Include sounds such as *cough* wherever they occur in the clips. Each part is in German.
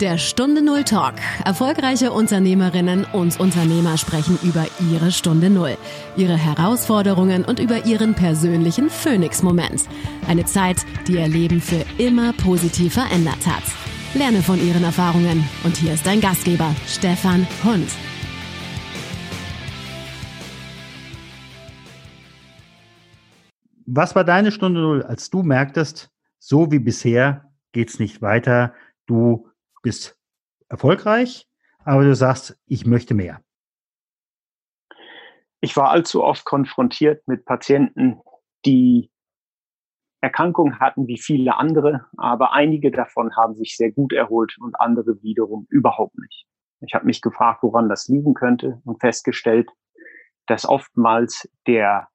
Der Stunde Null Talk. Erfolgreiche Unternehmerinnen und Unternehmer sprechen über ihre Stunde Null, ihre Herausforderungen und über ihren persönlichen Phoenix-Moment. Eine Zeit, die ihr Leben für immer positiv verändert hat. Lerne von ihren Erfahrungen. Und hier ist dein Gastgeber, Stefan Hund. Was war deine Stunde Null, als du merktest, so wie bisher geht's nicht weiter, du bist erfolgreich, aber du sagst, ich möchte mehr. Ich war allzu oft konfrontiert mit Patienten, die Erkrankungen hatten wie viele andere, aber einige davon haben sich sehr gut erholt und andere wiederum überhaupt nicht. Ich habe mich gefragt, woran das liegen könnte und festgestellt, dass oftmals der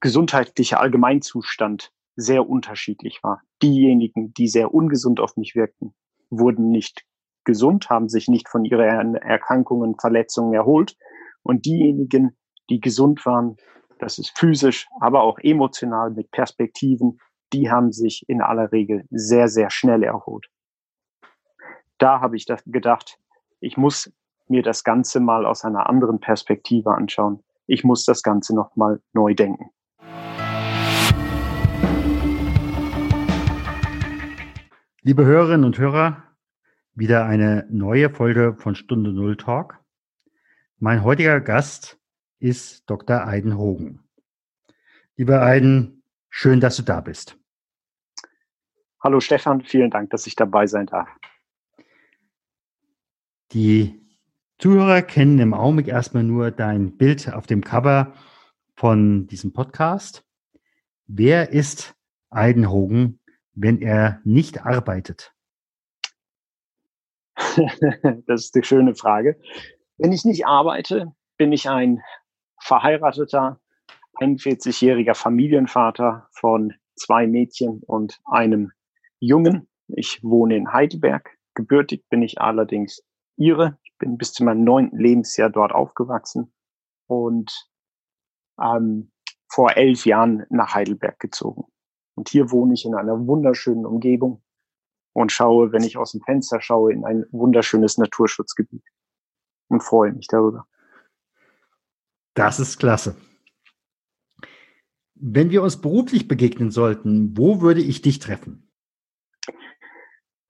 gesundheitliche Allgemeinzustand sehr unterschiedlich war. Diejenigen, die sehr ungesund auf mich wirkten, wurden nicht gesund, haben sich nicht von ihren Erkrankungen, Verletzungen erholt. Und diejenigen, die gesund waren, das ist physisch, aber auch emotional mit Perspektiven, die haben sich in aller Regel sehr, sehr schnell erholt. Da habe ich gedacht, ich muss mir das Ganze mal aus einer anderen Perspektive anschauen. Ich muss das Ganze nochmal neu denken. Liebe Hörerinnen und Hörer, wieder eine neue Folge von Stunde Null Talk. Mein heutiger Gast ist Dr. Aiden Hogen. Lieber Aiden, schön, dass du da bist. Hallo Stefan, vielen Dank, dass ich dabei sein darf. Die Zuhörer kennen im Augenblick erstmal nur dein Bild auf dem Cover von diesem Podcast. Wer ist Aiden Hogen wenn er nicht arbeitet? *laughs* das ist eine schöne Frage. Wenn ich nicht arbeite, bin ich ein verheirateter, 41-jähriger Familienvater von zwei Mädchen und einem Jungen. Ich wohne in Heidelberg. Gebürtig bin ich allerdings Ihre. Ich bin bis zu meinem neunten Lebensjahr dort aufgewachsen und ähm, vor elf Jahren nach Heidelberg gezogen. Und hier wohne ich in einer wunderschönen Umgebung und schaue, wenn ich aus dem Fenster schaue, in ein wunderschönes Naturschutzgebiet und freue mich darüber. Das ist klasse. Wenn wir uns beruflich begegnen sollten, wo würde ich dich treffen?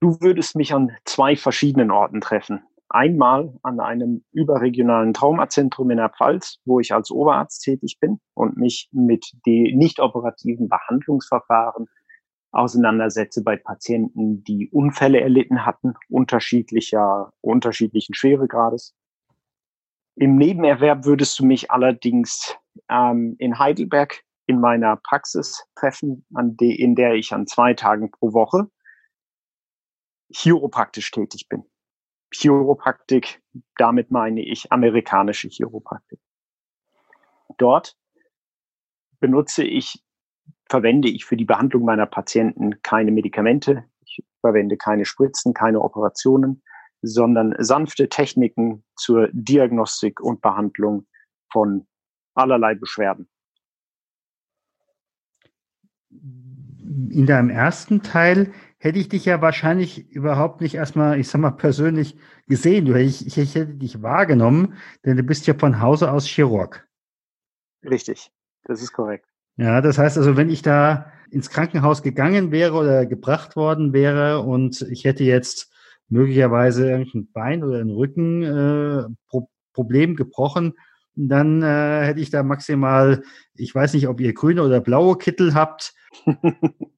Du würdest mich an zwei verschiedenen Orten treffen. Einmal an einem überregionalen Traumazentrum in der Pfalz, wo ich als Oberarzt tätig bin und mich mit den nicht operativen Behandlungsverfahren auseinandersetze bei Patienten, die Unfälle erlitten hatten, unterschiedlicher, unterschiedlichen Schweregrades. Im Nebenerwerb würdest du mich allerdings ähm, in Heidelberg in meiner Praxis treffen, an de, in der ich an zwei Tagen pro Woche chiropraktisch tätig bin. Chiropraktik, damit meine ich amerikanische Chiropraktik. Dort benutze ich, verwende ich für die Behandlung meiner Patienten keine Medikamente, ich verwende keine Spritzen, keine Operationen, sondern sanfte Techniken zur Diagnostik und Behandlung von allerlei Beschwerden. In deinem ersten Teil hätte ich dich ja wahrscheinlich überhaupt nicht erstmal, ich sag mal, persönlich gesehen. Du, ich, ich, ich hätte dich wahrgenommen, denn du bist ja von Hause aus Chirurg. Richtig, das ist korrekt. Ja, das heißt also, wenn ich da ins Krankenhaus gegangen wäre oder gebracht worden wäre und ich hätte jetzt möglicherweise irgendein Bein oder ein Rücken äh, gebrochen, dann äh, hätte ich da maximal, ich weiß nicht, ob ihr grüne oder blaue Kittel habt. *laughs*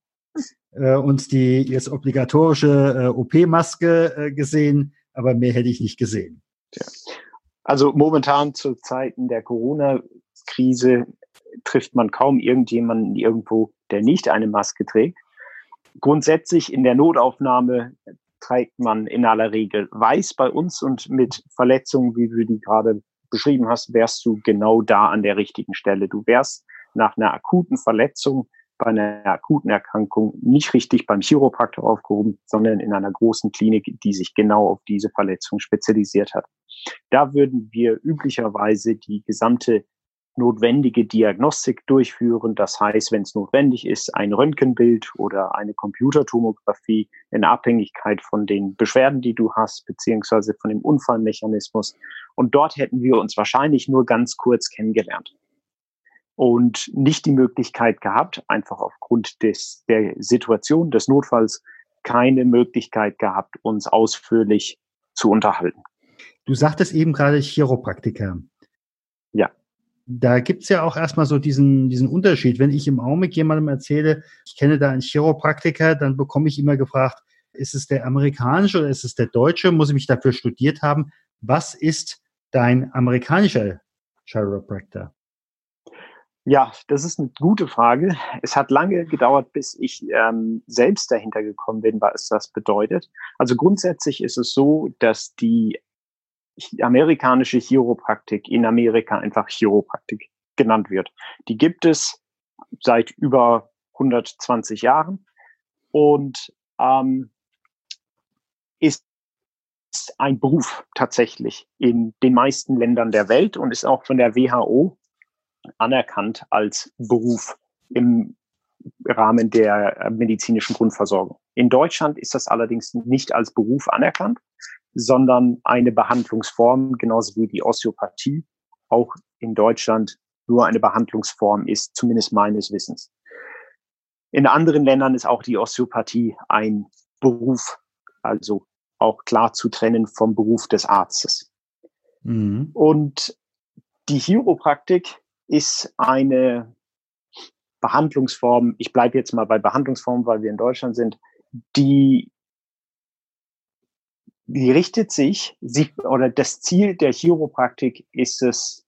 äh, und die jetzt obligatorische äh, OP-Maske äh, gesehen, aber mehr hätte ich nicht gesehen. Ja. Also momentan zu Zeiten der Corona-Krise trifft man kaum irgendjemanden irgendwo, der nicht eine Maske trägt. Grundsätzlich in der Notaufnahme trägt man in aller Regel weiß bei uns und mit Verletzungen, wie du die gerade beschrieben hast, wärst du genau da an der richtigen Stelle. Du wärst nach einer akuten Verletzung bei einer akuten Erkrankung nicht richtig beim Chiropraktor aufgehoben, sondern in einer großen Klinik, die sich genau auf diese Verletzung spezialisiert hat. Da würden wir üblicherweise die gesamte notwendige Diagnostik durchführen. Das heißt, wenn es notwendig ist, ein Röntgenbild oder eine Computertomographie in Abhängigkeit von den Beschwerden, die du hast, beziehungsweise von dem Unfallmechanismus. Und dort hätten wir uns wahrscheinlich nur ganz kurz kennengelernt und nicht die Möglichkeit gehabt, einfach aufgrund des, der Situation des Notfalls keine Möglichkeit gehabt, uns ausführlich zu unterhalten. Du sagtest eben gerade Chiropraktiker. Ja. Da gibt's ja auch erstmal so diesen, diesen Unterschied. Wenn ich im Augenblick jemandem erzähle, ich kenne da einen Chiropraktiker, dann bekomme ich immer gefragt, ist es der amerikanische oder ist es der deutsche? Muss ich mich dafür studiert haben? Was ist dein amerikanischer Chiropractor? Ja, das ist eine gute Frage. Es hat lange gedauert, bis ich ähm, selbst dahinter gekommen bin, was das bedeutet. Also grundsätzlich ist es so, dass die amerikanische Chiropraktik in Amerika einfach Chiropraktik genannt wird. Die gibt es seit über 120 Jahren und ähm, ist ein Beruf tatsächlich in den meisten Ländern der Welt und ist auch von der WHO anerkannt als Beruf im Rahmen der äh, medizinischen Grundversorgung. In Deutschland ist das allerdings nicht als Beruf anerkannt, sondern eine Behandlungsform, genauso wie die Osteopathie auch in Deutschland nur eine Behandlungsform ist, zumindest meines Wissens. In anderen Ländern ist auch die Osteopathie ein Beruf, also auch klar zu trennen vom Beruf des Arztes. Mhm. Und die Chiropraktik ist eine Behandlungsform, ich bleibe jetzt mal bei Behandlungsformen, weil wir in Deutschland sind, die, die richtet sich, sie, oder das Ziel der Chiropraktik ist es,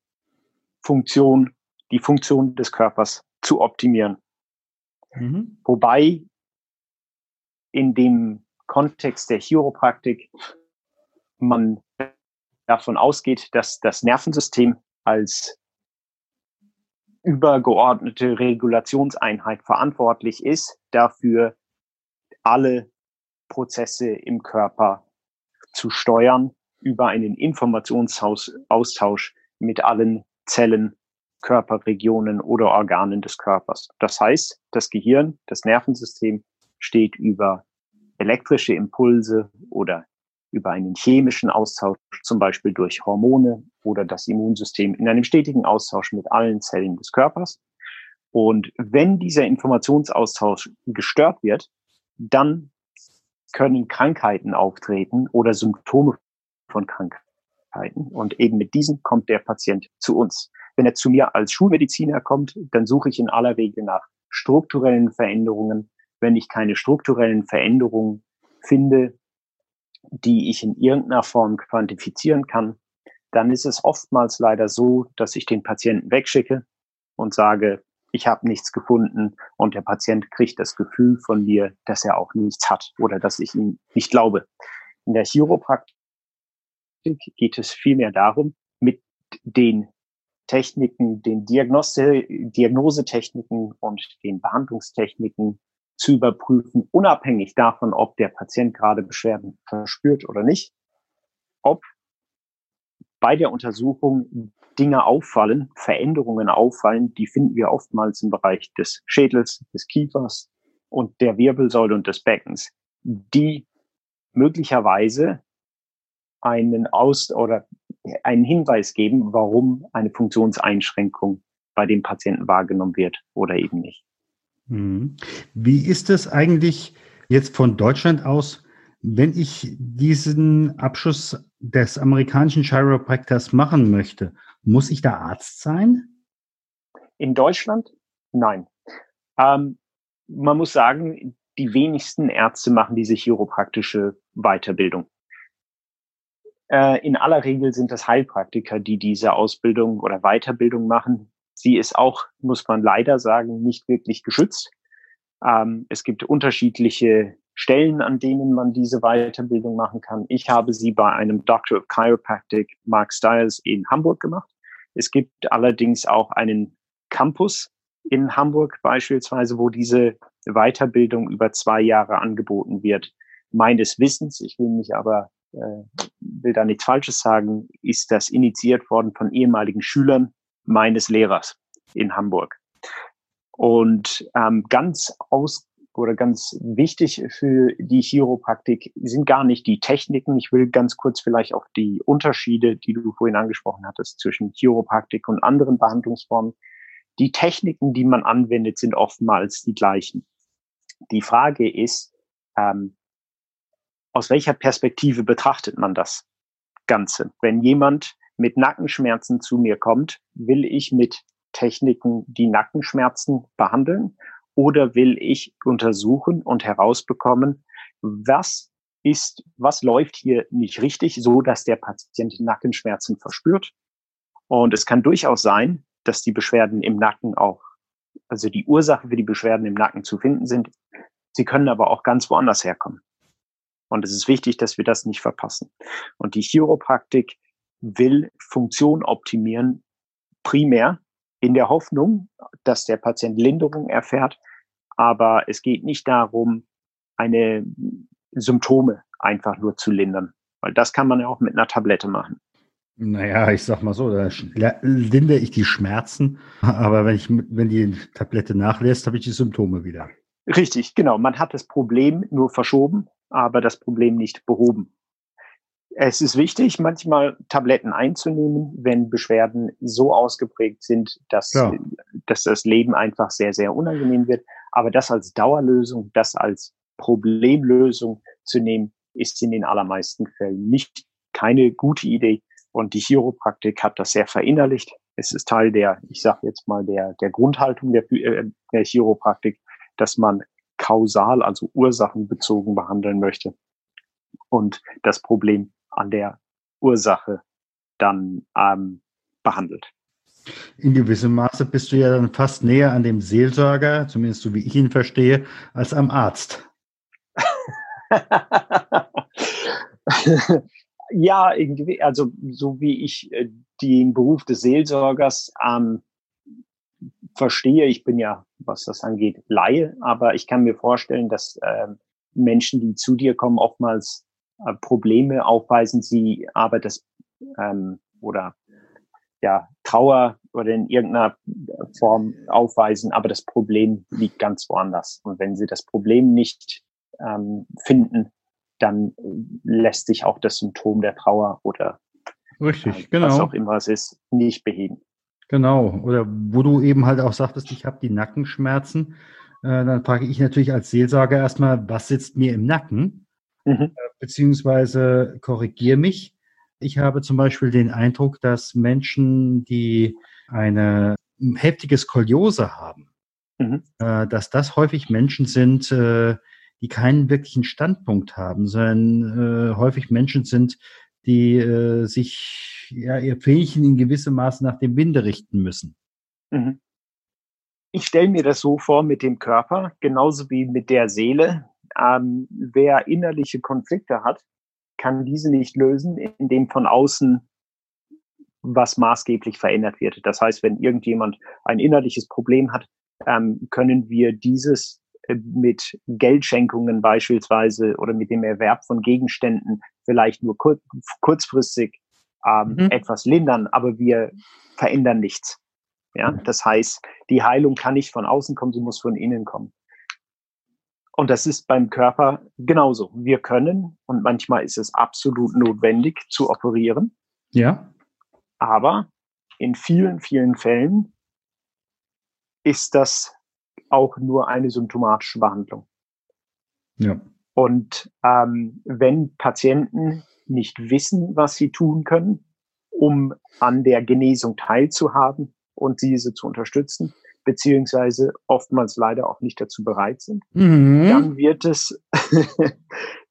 Funktion, die Funktion des Körpers zu optimieren. Mhm. Wobei in dem Kontext der Chiropraktik man davon ausgeht, dass das Nervensystem als übergeordnete Regulationseinheit verantwortlich ist, dafür alle Prozesse im Körper zu steuern über einen Informationsaustausch mit allen Zellen, Körperregionen oder Organen des Körpers. Das heißt, das Gehirn, das Nervensystem steht über elektrische Impulse oder über einen chemischen Austausch, zum Beispiel durch Hormone oder das Immunsystem in einem stetigen Austausch mit allen Zellen des Körpers. Und wenn dieser Informationsaustausch gestört wird, dann können Krankheiten auftreten oder Symptome von Krankheiten. Und eben mit diesen kommt der Patient zu uns. Wenn er zu mir als Schulmediziner kommt, dann suche ich in aller Regel nach strukturellen Veränderungen. Wenn ich keine strukturellen Veränderungen finde, die ich in irgendeiner Form quantifizieren kann, dann ist es oftmals leider so, dass ich den Patienten wegschicke und sage, ich habe nichts gefunden und der Patient kriegt das Gefühl von mir, dass er auch nichts hat oder dass ich ihm nicht glaube. In der Chiropraktik geht es vielmehr darum, mit den Techniken, den Diagnose, Diagnosetechniken und den Behandlungstechniken zu überprüfen, unabhängig davon, ob der Patient gerade Beschwerden verspürt oder nicht, ob bei der Untersuchung Dinge auffallen, Veränderungen auffallen, die finden wir oftmals im Bereich des Schädels, des Kiefers und der Wirbelsäule und des Beckens, die möglicherweise einen Aus- oder einen Hinweis geben, warum eine Funktionseinschränkung bei dem Patienten wahrgenommen wird oder eben nicht. Mhm. Wie ist es eigentlich jetzt von Deutschland aus, wenn ich diesen Abschluss des amerikanischen Chiropractors machen möchte? Muss ich da Arzt sein? In Deutschland? Nein. Ähm, man muss sagen, die wenigsten Ärzte machen diese chiropraktische Weiterbildung. Äh, in aller Regel sind das Heilpraktiker, die diese Ausbildung oder Weiterbildung machen. Sie ist auch, muss man leider sagen, nicht wirklich geschützt. Ähm, es gibt unterschiedliche Stellen, an denen man diese Weiterbildung machen kann. Ich habe sie bei einem Doctor of Chiropractic, Mark Stiles, in Hamburg gemacht. Es gibt allerdings auch einen Campus in Hamburg beispielsweise, wo diese Weiterbildung über zwei Jahre angeboten wird. Meines Wissens, ich will mich aber, äh, will da nichts Falsches sagen, ist das initiiert worden von ehemaligen Schülern meines Lehrers in Hamburg. Und ähm, ganz aus oder ganz wichtig für die Chiropraktik sind gar nicht die Techniken. Ich will ganz kurz vielleicht auch die Unterschiede, die du vorhin angesprochen hattest, zwischen Chiropraktik und anderen Behandlungsformen. Die Techniken, die man anwendet, sind oftmals die gleichen. Die Frage ist, ähm, aus welcher Perspektive betrachtet man das Ganze? Wenn jemand mit Nackenschmerzen zu mir kommt, will ich mit Techniken die Nackenschmerzen behandeln oder will ich untersuchen und herausbekommen, was ist, was läuft hier nicht richtig, so dass der Patient Nackenschmerzen verspürt. Und es kann durchaus sein, dass die Beschwerden im Nacken auch, also die Ursache für die Beschwerden im Nacken zu finden sind. Sie können aber auch ganz woanders herkommen. Und es ist wichtig, dass wir das nicht verpassen. Und die Chiropraktik will Funktion optimieren, primär in der Hoffnung, dass der Patient Linderung erfährt. Aber es geht nicht darum, eine Symptome einfach nur zu lindern, weil das kann man ja auch mit einer Tablette machen. Naja, ich sag mal so, da lindere ich die Schmerzen, aber wenn ich, wenn die Tablette nachlässt, habe ich die Symptome wieder. Richtig, genau. Man hat das Problem nur verschoben, aber das Problem nicht behoben. Es ist wichtig, manchmal Tabletten einzunehmen, wenn Beschwerden so ausgeprägt sind, dass, ja. dass das Leben einfach sehr, sehr unangenehm wird. Aber das als Dauerlösung, das als Problemlösung zu nehmen, ist in den allermeisten Fällen nicht keine gute Idee. Und die Chiropraktik hat das sehr verinnerlicht. Es ist Teil der, ich sage jetzt mal, der, der Grundhaltung der, äh, der Chiropraktik, dass man kausal, also ursachenbezogen behandeln möchte und das Problem an der Ursache dann ähm, behandelt. In gewissem Maße bist du ja dann fast näher an dem Seelsorger, zumindest so wie ich ihn verstehe, als am Arzt. *laughs* ja, irgendwie, also so wie ich äh, den Beruf des Seelsorgers ähm, verstehe, ich bin ja, was das angeht, Laie, aber ich kann mir vorstellen, dass äh, Menschen, die zu dir kommen, oftmals äh, Probleme aufweisen, sie aber das ähm, oder ja Trauer oder in irgendeiner Form aufweisen, aber das Problem liegt ganz woanders. Und wenn sie das Problem nicht ähm, finden, dann lässt sich auch das Symptom der Trauer oder Richtig, äh, genau. was auch immer es ist, nicht beheben. Genau. Oder wo du eben halt auch sagtest, ich habe die Nackenschmerzen, äh, dann frage ich natürlich als Seelsorger erstmal, was sitzt mir im Nacken? Mhm. Äh, beziehungsweise korrigiere mich. Ich habe zum Beispiel den Eindruck, dass Menschen, die eine heftige Skoliose haben, mhm. äh, dass das häufig Menschen sind, äh, die keinen wirklichen Standpunkt haben, sondern häufig Menschen sind, die sich ja ihr Fähnchen in gewissem Maße nach dem Winde richten müssen. Mhm. Ich stelle mir das so vor mit dem Körper, genauso wie mit der Seele. Ähm, wer innerliche Konflikte hat, kann diese nicht lösen, indem von außen was maßgeblich verändert wird. Das heißt, wenn irgendjemand ein innerliches Problem hat, ähm, können wir dieses äh, mit Geldschenkungen beispielsweise oder mit dem Erwerb von Gegenständen vielleicht nur kur kurzfristig ähm, mhm. etwas lindern, aber wir verändern nichts. Ja, das heißt, die Heilung kann nicht von außen kommen, sie muss von innen kommen. Und das ist beim Körper genauso. Wir können, und manchmal ist es absolut notwendig, zu operieren. Ja. Aber in vielen, vielen Fällen ist das auch nur eine symptomatische Behandlung. Ja. Und ähm, wenn Patienten nicht wissen, was sie tun können, um an der Genesung teilzuhaben und diese zu unterstützen, beziehungsweise oftmals leider auch nicht dazu bereit sind, mhm. dann wird es, *laughs*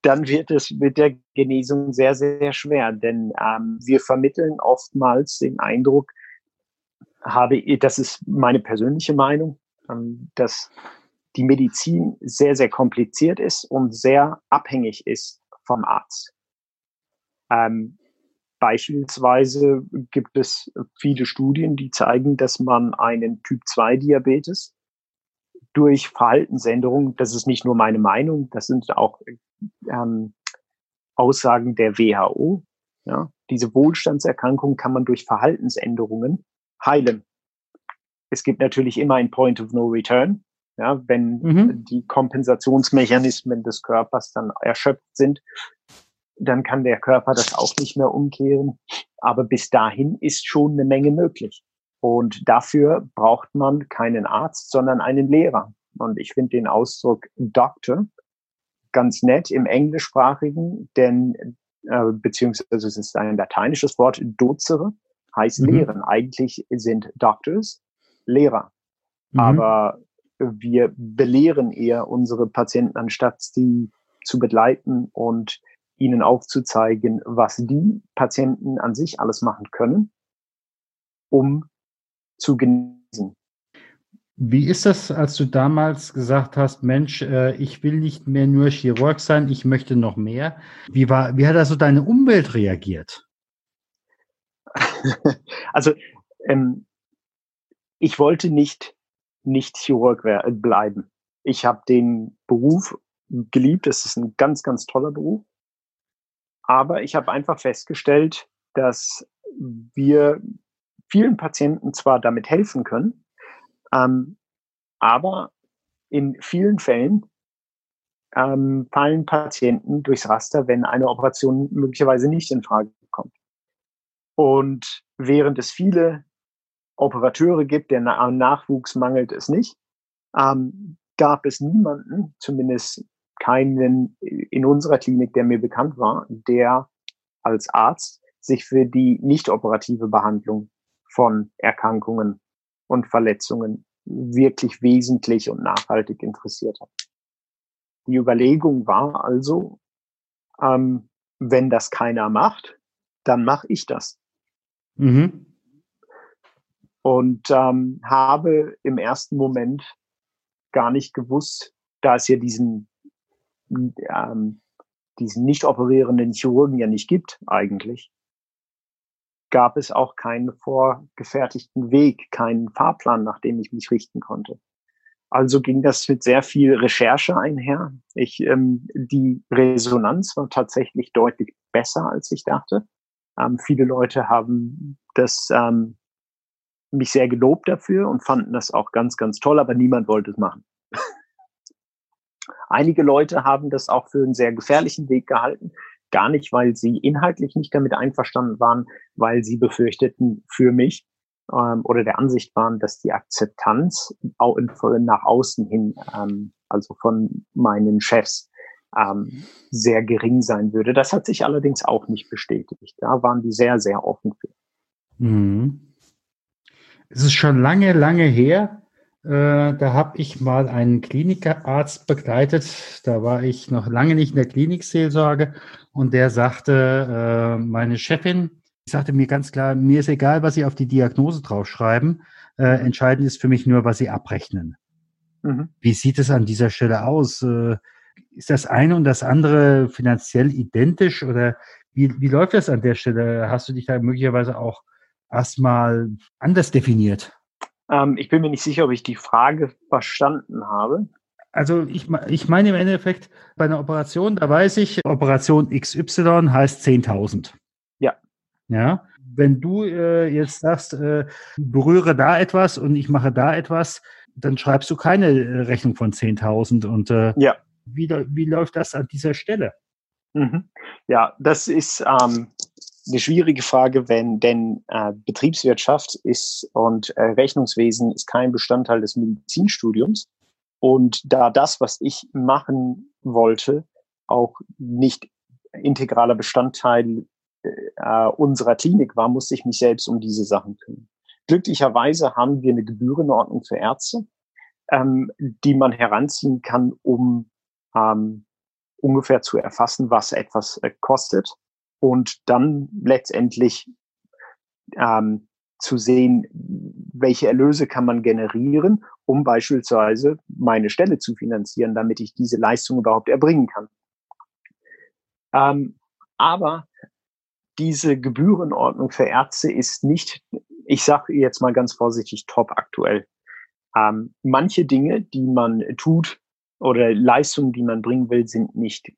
dann wird es mit der Genesung sehr, sehr schwer. Denn ähm, wir vermitteln oftmals den Eindruck, habe, das ist meine persönliche Meinung, ähm, dass die Medizin sehr, sehr kompliziert ist und sehr abhängig ist vom Arzt. Ähm, beispielsweise gibt es viele Studien, die zeigen, dass man einen Typ-2-Diabetes durch Verhaltensänderungen, das ist nicht nur meine Meinung, das sind auch ähm, Aussagen der WHO. Ja, diese Wohlstandserkrankung kann man durch Verhaltensänderungen heilen. Es gibt natürlich immer ein Point of No Return. Ja, wenn mhm. die Kompensationsmechanismen des Körpers dann erschöpft sind, dann kann der Körper das auch nicht mehr umkehren. Aber bis dahin ist schon eine Menge möglich. Und dafür braucht man keinen Arzt, sondern einen Lehrer. Und ich finde den Ausdruck Doctor ganz nett im Englischsprachigen, denn äh, beziehungsweise es ist ein lateinisches Wort, docere, heißt mhm. lehren. Eigentlich sind Doctors Lehrer. Mhm. Aber wir belehren eher unsere Patienten, anstatt sie zu begleiten und ihnen aufzuzeigen, was die Patienten an sich alles machen können, um zu genesen. Wie ist das, als du damals gesagt hast, Mensch, äh, ich will nicht mehr nur Chirurg sein, ich möchte noch mehr? Wie war, wie hat also deine Umwelt reagiert? *laughs* also, ähm, ich wollte nicht, nicht Chirurg bleiben. Ich habe den Beruf geliebt. Es ist ein ganz, ganz toller Beruf. Aber ich habe einfach festgestellt, dass wir vielen Patienten zwar damit helfen können, ähm, aber in vielen Fällen ähm, fallen Patienten durchs Raster, wenn eine Operation möglicherweise nicht in Frage kommt. Und während es viele Operateure gibt, der Nachwuchs mangelt es nicht, ähm, gab es niemanden, zumindest keinen in unserer Klinik, der mir bekannt war, der als Arzt sich für die nicht operative Behandlung von Erkrankungen und Verletzungen wirklich wesentlich und nachhaltig interessiert hat. Die Überlegung war also, ähm, wenn das keiner macht, dann mache ich das. Mhm. Und ähm, habe im ersten Moment gar nicht gewusst, da es ja diesen, ähm, diesen nicht operierenden Chirurgen ja nicht gibt eigentlich, gab es auch keinen vorgefertigten Weg, keinen Fahrplan, nach dem ich mich richten konnte. Also ging das mit sehr viel Recherche einher. Ich, ähm, die Resonanz war tatsächlich deutlich besser, als ich dachte. Ähm, viele Leute haben das ähm, mich sehr gelobt dafür und fanden das auch ganz, ganz toll, aber niemand wollte es machen. Einige Leute haben das auch für einen sehr gefährlichen Weg gehalten. Gar nicht, weil sie inhaltlich nicht damit einverstanden waren, weil sie befürchteten für mich ähm, oder der Ansicht waren, dass die Akzeptanz auch in, nach außen hin, ähm, also von meinen Chefs, ähm, sehr gering sein würde. Das hat sich allerdings auch nicht bestätigt. Da waren die sehr, sehr offen für. Mhm. Es ist schon lange, lange her, da habe ich mal einen Klinikarzt begleitet. Da war ich noch lange nicht in der Klinikseelsorge und der sagte, äh, meine Chefin sagte mir ganz klar, mir ist egal, was Sie auf die Diagnose draufschreiben. Äh, entscheidend ist für mich nur, was Sie abrechnen. Mhm. Wie sieht es an dieser Stelle aus? Äh, ist das eine und das andere finanziell identisch oder wie, wie läuft das an der Stelle? Hast du dich da möglicherweise auch erstmal anders definiert? Ähm, ich bin mir nicht sicher, ob ich die Frage verstanden habe. Also ich, ich meine im Endeffekt bei einer Operation, da weiß ich, Operation XY heißt 10.000. Ja. Ja. Wenn du äh, jetzt sagst, äh, berühre da etwas und ich mache da etwas, dann schreibst du keine äh, Rechnung von 10.000. Und äh, ja. wie, wie läuft das an dieser Stelle? Mhm. Ja, das ist ähm, eine schwierige Frage, wenn denn äh, Betriebswirtschaft ist und äh, Rechnungswesen ist kein Bestandteil des Medizinstudiums. Und da das, was ich machen wollte, auch nicht integraler Bestandteil äh, unserer Klinik war, musste ich mich selbst um diese Sachen kümmern. Glücklicherweise haben wir eine Gebührenordnung für Ärzte, ähm, die man heranziehen kann, um ähm, ungefähr zu erfassen, was etwas äh, kostet und dann letztendlich ähm, zu sehen, welche Erlöse kann man generieren, um beispielsweise meine Stelle zu finanzieren, damit ich diese Leistung überhaupt erbringen kann. Ähm, aber diese Gebührenordnung für Ärzte ist nicht, ich sage jetzt mal ganz vorsichtig, top aktuell. Ähm, manche Dinge, die man tut oder Leistungen, die man bringen will, sind nicht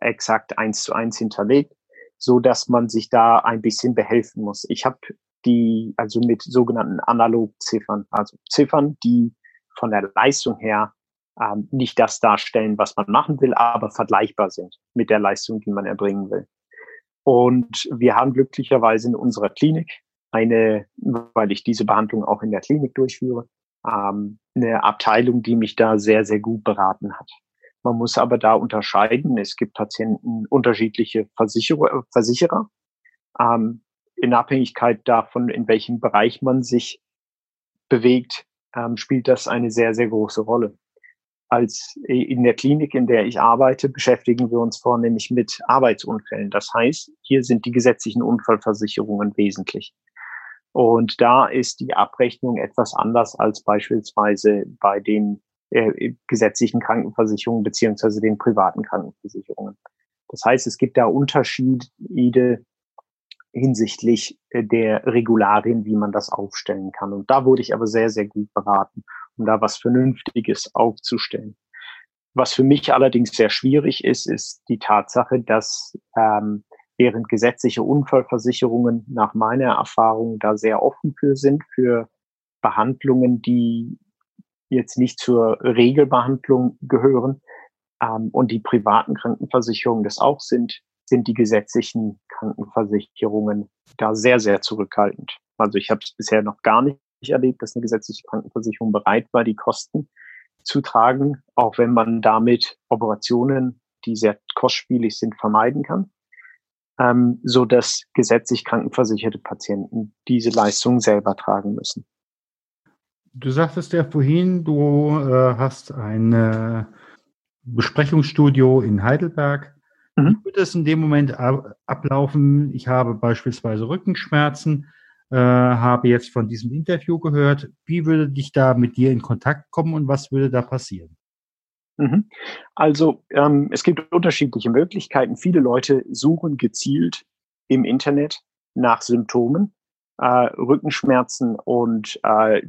exakt eins zu eins hinterlegt so dass man sich da ein bisschen behelfen muss. Ich habe die, also mit sogenannten Analogziffern, also Ziffern, die von der Leistung her ähm, nicht das darstellen, was man machen will, aber vergleichbar sind mit der Leistung, die man erbringen will. Und wir haben glücklicherweise in unserer Klinik eine, weil ich diese Behandlung auch in der Klinik durchführe, ähm, eine Abteilung, die mich da sehr, sehr gut beraten hat. Man muss aber da unterscheiden. Es gibt Patienten unterschiedliche Versicherer, Versicherer ähm, in Abhängigkeit davon, in welchem Bereich man sich bewegt, ähm, spielt das eine sehr, sehr große Rolle. Als in der Klinik, in der ich arbeite, beschäftigen wir uns vornehmlich mit Arbeitsunfällen. Das heißt, hier sind die gesetzlichen Unfallversicherungen wesentlich. Und da ist die Abrechnung etwas anders als beispielsweise bei den äh, gesetzlichen Krankenversicherungen beziehungsweise den privaten Krankenversicherungen. Das heißt, es gibt da Unterschiede hinsichtlich äh, der Regularien, wie man das aufstellen kann. Und da wurde ich aber sehr, sehr gut beraten, um da was Vernünftiges aufzustellen. Was für mich allerdings sehr schwierig ist, ist die Tatsache, dass ähm, während gesetzliche Unfallversicherungen nach meiner Erfahrung da sehr offen für sind, für Behandlungen, die jetzt nicht zur Regelbehandlung gehören ähm, und die privaten Krankenversicherungen das auch sind, sind die gesetzlichen Krankenversicherungen da sehr, sehr zurückhaltend. Also ich habe es bisher noch gar nicht erlebt, dass eine gesetzliche Krankenversicherung bereit war, die Kosten zu tragen, auch wenn man damit Operationen, die sehr kostspielig sind, vermeiden kann, ähm, so dass gesetzlich krankenversicherte Patienten diese Leistungen selber tragen müssen. Du sagtest ja vorhin, du äh, hast ein äh, Besprechungsstudio in Heidelberg. Mhm. Wie würde es in dem Moment ab ablaufen? Ich habe beispielsweise Rückenschmerzen, äh, habe jetzt von diesem Interview gehört. Wie würde dich da mit dir in Kontakt kommen und was würde da passieren? Mhm. Also ähm, es gibt unterschiedliche Möglichkeiten. Viele Leute suchen gezielt im Internet nach Symptomen, äh, Rückenschmerzen und äh,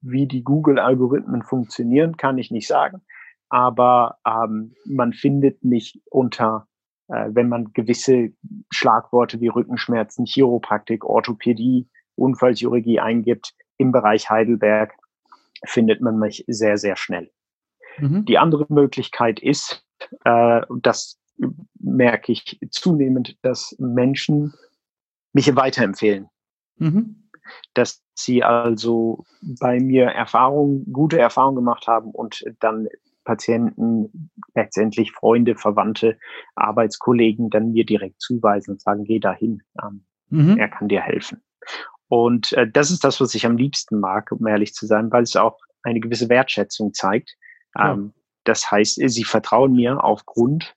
wie die Google-Algorithmen funktionieren, kann ich nicht sagen. Aber ähm, man findet mich unter, äh, wenn man gewisse Schlagworte wie Rückenschmerzen, Chiropraktik, Orthopädie, Unfallchirurgie eingibt, im Bereich Heidelberg findet man mich sehr, sehr schnell. Mhm. Die andere Möglichkeit ist, äh, das merke ich zunehmend, dass Menschen mich weiterempfehlen. Mhm dass sie also bei mir Erfahrungen, gute Erfahrungen gemacht haben und dann Patienten, letztendlich Freunde, Verwandte, Arbeitskollegen dann mir direkt zuweisen und sagen, geh dahin, ähm, mhm. er kann dir helfen. Und äh, das ist das, was ich am liebsten mag, um ehrlich zu sein, weil es auch eine gewisse Wertschätzung zeigt. Ja. Ähm, das heißt, sie vertrauen mir aufgrund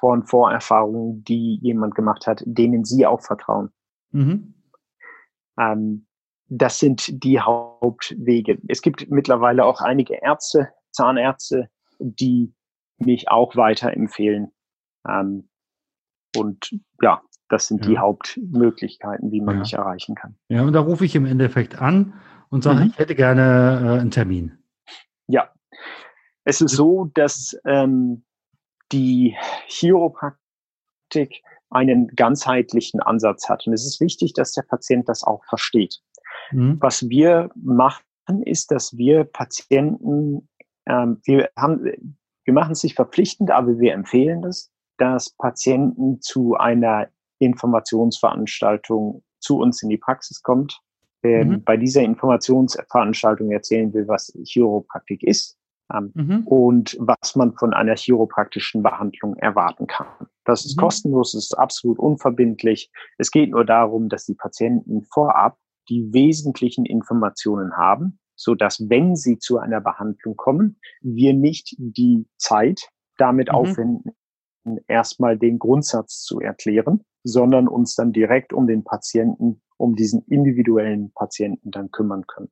von Vorerfahrungen, die jemand gemacht hat, denen sie auch vertrauen. Mhm. Ähm, das sind die Hauptwege. Es gibt mittlerweile auch einige Ärzte, Zahnärzte, die mich auch weiterempfehlen. Ähm, und ja, das sind ja. die Hauptmöglichkeiten, wie man ja. mich erreichen kann. Ja, und da rufe ich im Endeffekt an und sage, mhm. ich hätte gerne äh, einen Termin. Ja, es ist so, dass ähm, die Chiropraktik einen ganzheitlichen Ansatz hat. Und es ist wichtig, dass der Patient das auch versteht. Mhm. Was wir machen, ist, dass wir Patienten, ähm, wir haben, wir machen es nicht verpflichtend, aber wir empfehlen das, dass Patienten zu einer Informationsveranstaltung zu uns in die Praxis kommt. Ähm, mhm. Bei dieser Informationsveranstaltung erzählen wir, was Chiropraktik ist ähm, mhm. und was man von einer chiropraktischen Behandlung erwarten kann. Das ist mhm. kostenlos, es ist absolut unverbindlich. Es geht nur darum, dass die Patienten vorab die wesentlichen Informationen haben, so dass wenn sie zu einer Behandlung kommen, wir nicht die Zeit damit mhm. aufwenden, erstmal den Grundsatz zu erklären, sondern uns dann direkt um den Patienten, um diesen individuellen Patienten dann kümmern können.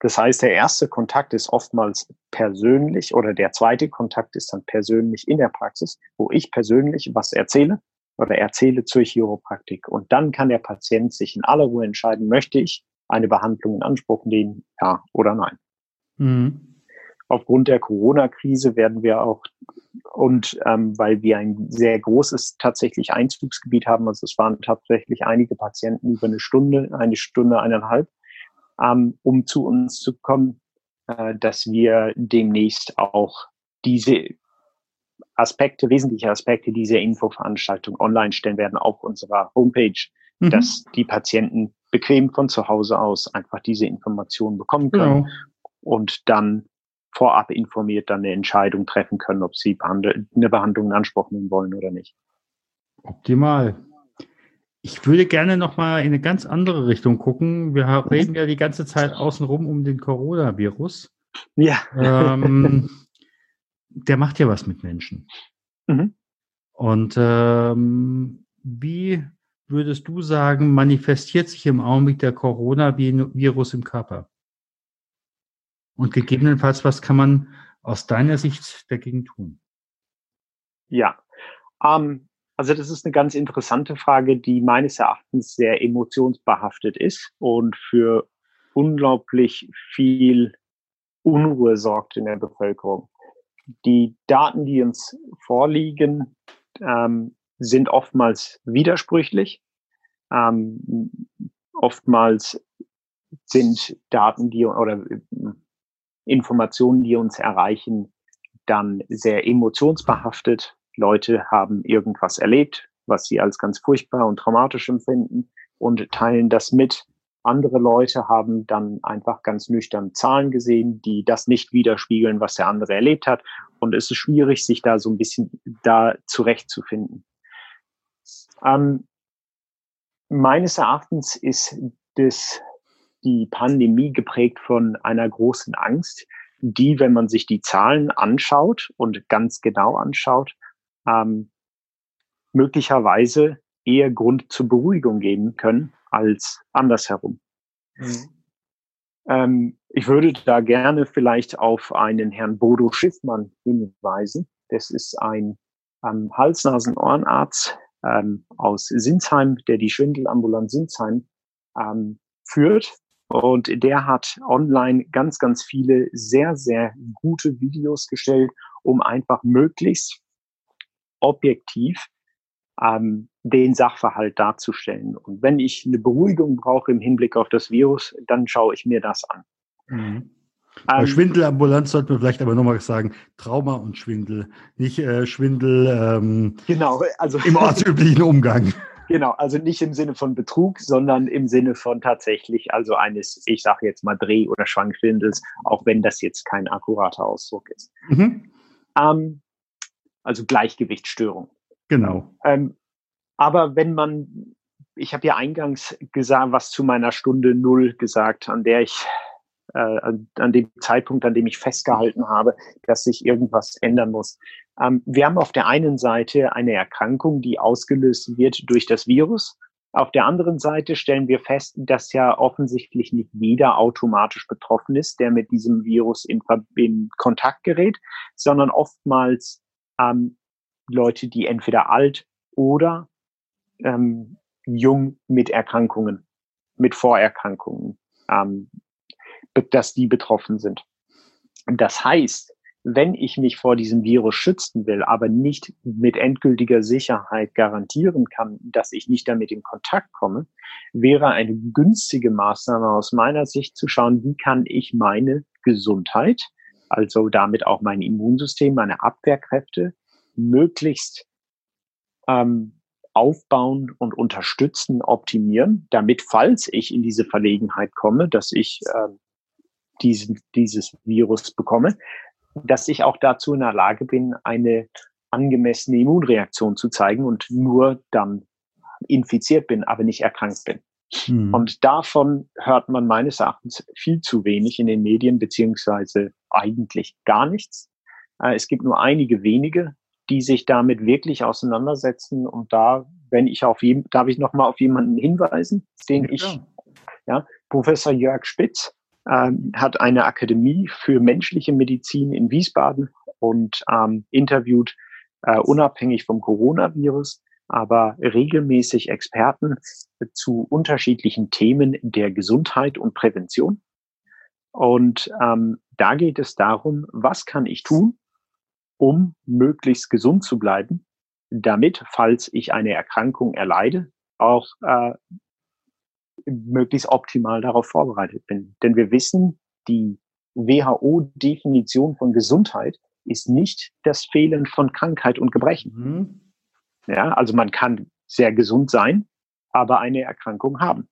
Das heißt, der erste Kontakt ist oftmals persönlich oder der zweite Kontakt ist dann persönlich in der Praxis, wo ich persönlich was erzähle oder erzähle zur Chiropraktik. Und dann kann der Patient sich in aller Ruhe entscheiden, möchte ich eine Behandlung in Anspruch nehmen, ja oder nein. Mhm. aufgrund der Corona-Krise werden wir auch und ähm, weil wir ein sehr großes tatsächlich Einzugsgebiet haben, also es waren tatsächlich einige Patienten über eine Stunde, eine Stunde, eineinhalb, ähm, um zu uns zu kommen, äh, dass wir demnächst auch diese Aspekte, wesentliche Aspekte dieser Infoveranstaltung online stellen werden auf unserer Homepage, mhm. dass die Patienten bequem von zu Hause aus einfach diese Informationen bekommen können genau. und dann vorab informiert dann eine Entscheidung treffen können, ob sie eine Behandlung in Anspruch nehmen wollen oder nicht. Optimal. Ich würde gerne noch mal in eine ganz andere Richtung gucken. Wir mhm. reden ja die ganze Zeit außenrum um den Coronavirus. Ja. Ähm, *laughs* der macht ja was mit Menschen. Mhm. Und ähm, wie würdest du sagen, manifestiert sich im Augenblick der Coronavirus im Körper? Und gegebenenfalls, was kann man aus deiner Sicht dagegen tun? Ja, ähm, also das ist eine ganz interessante Frage, die meines Erachtens sehr emotionsbehaftet ist und für unglaublich viel Unruhe sorgt in der Bevölkerung. Die Daten, die uns vorliegen, ähm, sind oftmals widersprüchlich. Ähm, oftmals sind Daten, die oder Informationen, die uns erreichen, dann sehr emotionsbehaftet. Leute haben irgendwas erlebt, was sie als ganz furchtbar und traumatisch empfinden und teilen das mit. Andere Leute haben dann einfach ganz nüchtern Zahlen gesehen, die das nicht widerspiegeln, was der andere erlebt hat. Und es ist schwierig, sich da so ein bisschen da zurechtzufinden. Ähm, meines Erachtens ist das die Pandemie geprägt von einer großen Angst, die, wenn man sich die Zahlen anschaut und ganz genau anschaut, ähm, möglicherweise eher Grund zur Beruhigung geben können als andersherum. Mhm. Ähm, ich würde da gerne vielleicht auf einen Herrn Bodo Schiffmann hinweisen. Das ist ein ähm, Hals-Nasen-Ohrenarzt ähm, aus Sinsheim, der die Schwindelambulanz Sinsheim ähm, führt. Und der hat online ganz, ganz viele sehr, sehr gute Videos gestellt, um einfach möglichst objektiv ähm, den Sachverhalt darzustellen. Und wenn ich eine Beruhigung brauche im Hinblick auf das Virus, dann schaue ich mir das an. Mhm. Ähm, Schwindelambulanz sollten wir vielleicht aber nochmal sagen, Trauma und Schwindel, nicht äh, Schwindel ähm, genau, also im ortsüblichen Umgang. *laughs* Genau, also nicht im Sinne von Betrug, sondern im Sinne von tatsächlich, also eines, ich sage jetzt mal Dreh- oder Schwankschwindels, auch wenn das jetzt kein akkurater Ausdruck ist. Mhm. Ähm, also Gleichgewichtsstörung. Genau. Ähm, aber wenn man, ich habe ja eingangs gesagt, was zu meiner Stunde Null gesagt, an der ich äh, an, an, dem Zeitpunkt, an dem ich festgehalten habe, dass sich irgendwas ändern muss. Ähm, wir haben auf der einen Seite eine Erkrankung, die ausgelöst wird durch das Virus. Auf der anderen Seite stellen wir fest, dass ja offensichtlich nicht jeder automatisch betroffen ist, der mit diesem Virus in, in Kontakt gerät, sondern oftmals ähm, Leute, die entweder alt oder ähm, jung mit Erkrankungen, mit Vorerkrankungen, ähm, dass die betroffen sind. Das heißt, wenn ich mich vor diesem Virus schützen will, aber nicht mit endgültiger Sicherheit garantieren kann, dass ich nicht damit in Kontakt komme, wäre eine günstige Maßnahme aus meiner Sicht zu schauen, wie kann ich meine Gesundheit, also damit auch mein Immunsystem, meine Abwehrkräfte, möglichst ähm, aufbauen und unterstützen, optimieren, damit, falls ich in diese Verlegenheit komme, dass ich äh, diesen, dieses Virus bekomme, dass ich auch dazu in der Lage bin, eine angemessene Immunreaktion zu zeigen und nur dann infiziert bin, aber nicht erkrankt bin. Mhm. Und davon hört man meines Erachtens viel zu wenig in den Medien, beziehungsweise eigentlich gar nichts. Äh, es gibt nur einige wenige, die sich damit wirklich auseinandersetzen. Und da, wenn ich auf jeden, darf ich nochmal auf jemanden hinweisen, den ja. ich, ja, Professor Jörg Spitz, ähm, hat eine Akademie für menschliche Medizin in Wiesbaden und ähm, interviewt äh, unabhängig vom Coronavirus, aber regelmäßig Experten zu unterschiedlichen Themen der Gesundheit und Prävention. Und ähm, da geht es darum, was kann ich tun, um möglichst gesund zu bleiben, damit, falls ich eine Erkrankung erleide, auch äh, möglichst optimal darauf vorbereitet bin. Denn wir wissen, die WHO-Definition von Gesundheit ist nicht das Fehlen von Krankheit und Gebrechen. Mhm. Ja, also man kann sehr gesund sein, aber eine Erkrankung haben.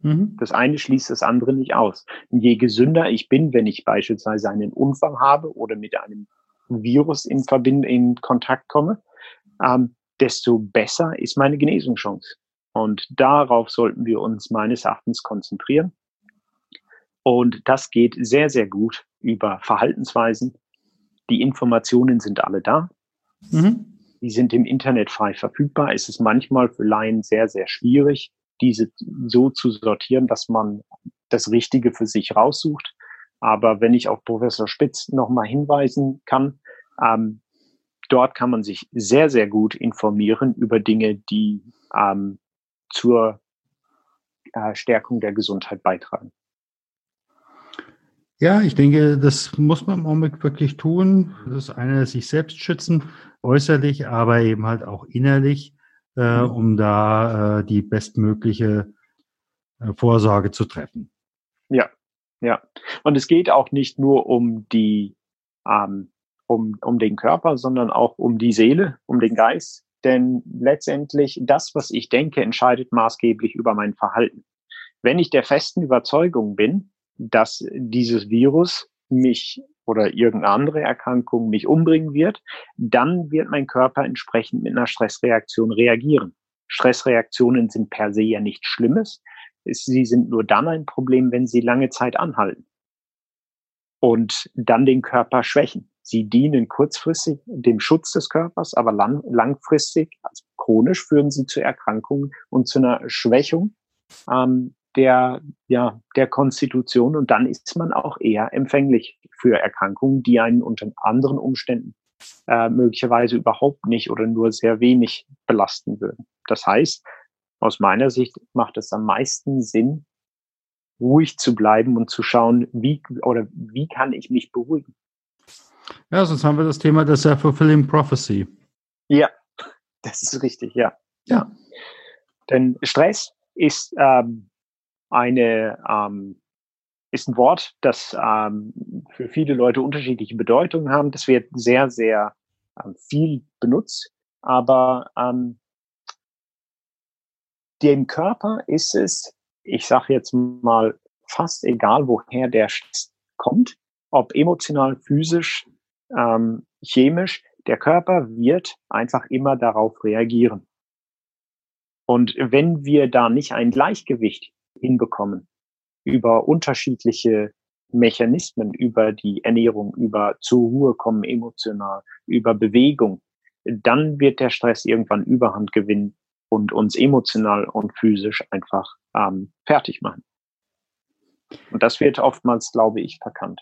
Mhm. Das eine schließt das andere nicht aus. Je gesünder ich bin, wenn ich beispielsweise einen Unfall habe oder mit einem Virus in Verbindung, in Kontakt komme, ähm, desto besser ist meine Genesungschance. Und darauf sollten wir uns meines Erachtens konzentrieren. Und das geht sehr, sehr gut über Verhaltensweisen. Die Informationen sind alle da. Mhm. Die sind im Internet frei verfügbar. Es ist manchmal für Laien sehr, sehr schwierig, diese so zu sortieren, dass man das Richtige für sich raussucht. Aber wenn ich auf Professor Spitz nochmal hinweisen kann, ähm, dort kann man sich sehr, sehr gut informieren über Dinge, die ähm, zur äh, Stärkung der Gesundheit beitragen. Ja, ich denke, das muss man im Augenblick wirklich tun. Das ist eine, sich selbst schützen, äußerlich, aber eben halt auch innerlich, äh, mhm. um da äh, die bestmögliche äh, Vorsorge zu treffen. Ja, ja. Und es geht auch nicht nur um die, ähm, um, um den Körper, sondern auch um die Seele, um den Geist. Denn letztendlich das, was ich denke, entscheidet maßgeblich über mein Verhalten. Wenn ich der festen Überzeugung bin, dass dieses Virus mich oder irgendeine andere Erkrankung mich umbringen wird, dann wird mein Körper entsprechend mit einer Stressreaktion reagieren. Stressreaktionen sind per se ja nichts Schlimmes. Sie sind nur dann ein Problem, wenn sie lange Zeit anhalten und dann den Körper schwächen. Sie dienen kurzfristig dem Schutz des Körpers, aber lang, langfristig, also chronisch, führen sie zu Erkrankungen und zu einer Schwächung ähm, der, ja, der Konstitution. Und dann ist man auch eher empfänglich für Erkrankungen, die einen unter anderen Umständen äh, möglicherweise überhaupt nicht oder nur sehr wenig belasten würden. Das heißt, aus meiner Sicht macht es am meisten Sinn, ruhig zu bleiben und zu schauen, wie oder wie kann ich mich beruhigen. Ja, sonst haben wir das Thema der Self-Fulfilling Prophecy. Ja, *laughs* das ist richtig, ja. ja. Denn Stress ist ähm, eine ähm, ist ein Wort, das ähm, für viele Leute unterschiedliche Bedeutungen haben. Das wird sehr, sehr ähm, viel benutzt, aber ähm, dem Körper ist es, ich sage jetzt mal, fast egal, woher der Stress kommt, ob emotional, physisch, ähm, chemisch, der Körper wird einfach immer darauf reagieren. Und wenn wir da nicht ein Gleichgewicht hinbekommen über unterschiedliche Mechanismen, über die Ernährung, über zur Ruhe kommen emotional, über Bewegung, dann wird der Stress irgendwann Überhand gewinnen und uns emotional und physisch einfach ähm, fertig machen. Und das wird oftmals, glaube ich, verkannt.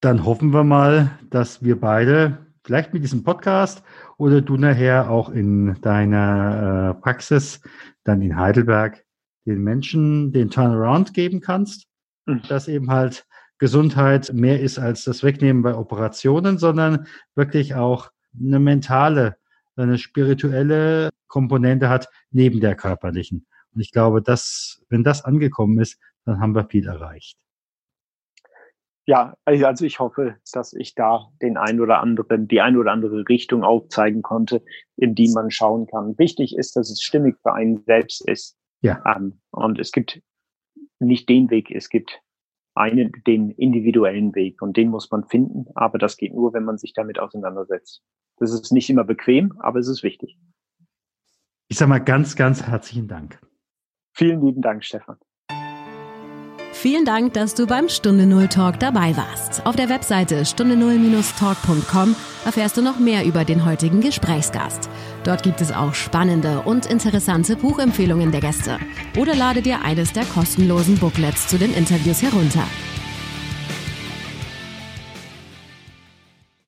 Dann hoffen wir mal, dass wir beide vielleicht mit diesem Podcast oder du nachher auch in deiner äh, Praxis, dann in Heidelberg, den Menschen den Turnaround geben kannst, mhm. dass eben halt Gesundheit mehr ist als das Wegnehmen bei Operationen, sondern wirklich auch eine mentale, eine spirituelle Komponente hat neben der körperlichen. Und ich glaube, dass, wenn das angekommen ist, dann haben wir viel erreicht ja, also ich hoffe, dass ich da den ein oder anderen, die ein oder andere Richtung aufzeigen konnte, in die man schauen kann. Wichtig ist, dass es stimmig für einen selbst ist. Ja. Ähm, und es gibt nicht den Weg, es gibt einen, den individuellen Weg und den muss man finden, aber das geht nur, wenn man sich damit auseinandersetzt. Das ist nicht immer bequem, aber es ist wichtig. Ich sage mal ganz, ganz herzlichen Dank. Vielen lieben Dank, Stefan. Vielen Dank, dass du beim Stunde Null Talk dabei warst. Auf der Webseite stunde null-talk.com erfährst du noch mehr über den heutigen Gesprächsgast. Dort gibt es auch spannende und interessante Buchempfehlungen der Gäste. Oder lade dir eines der kostenlosen Booklets zu den Interviews herunter.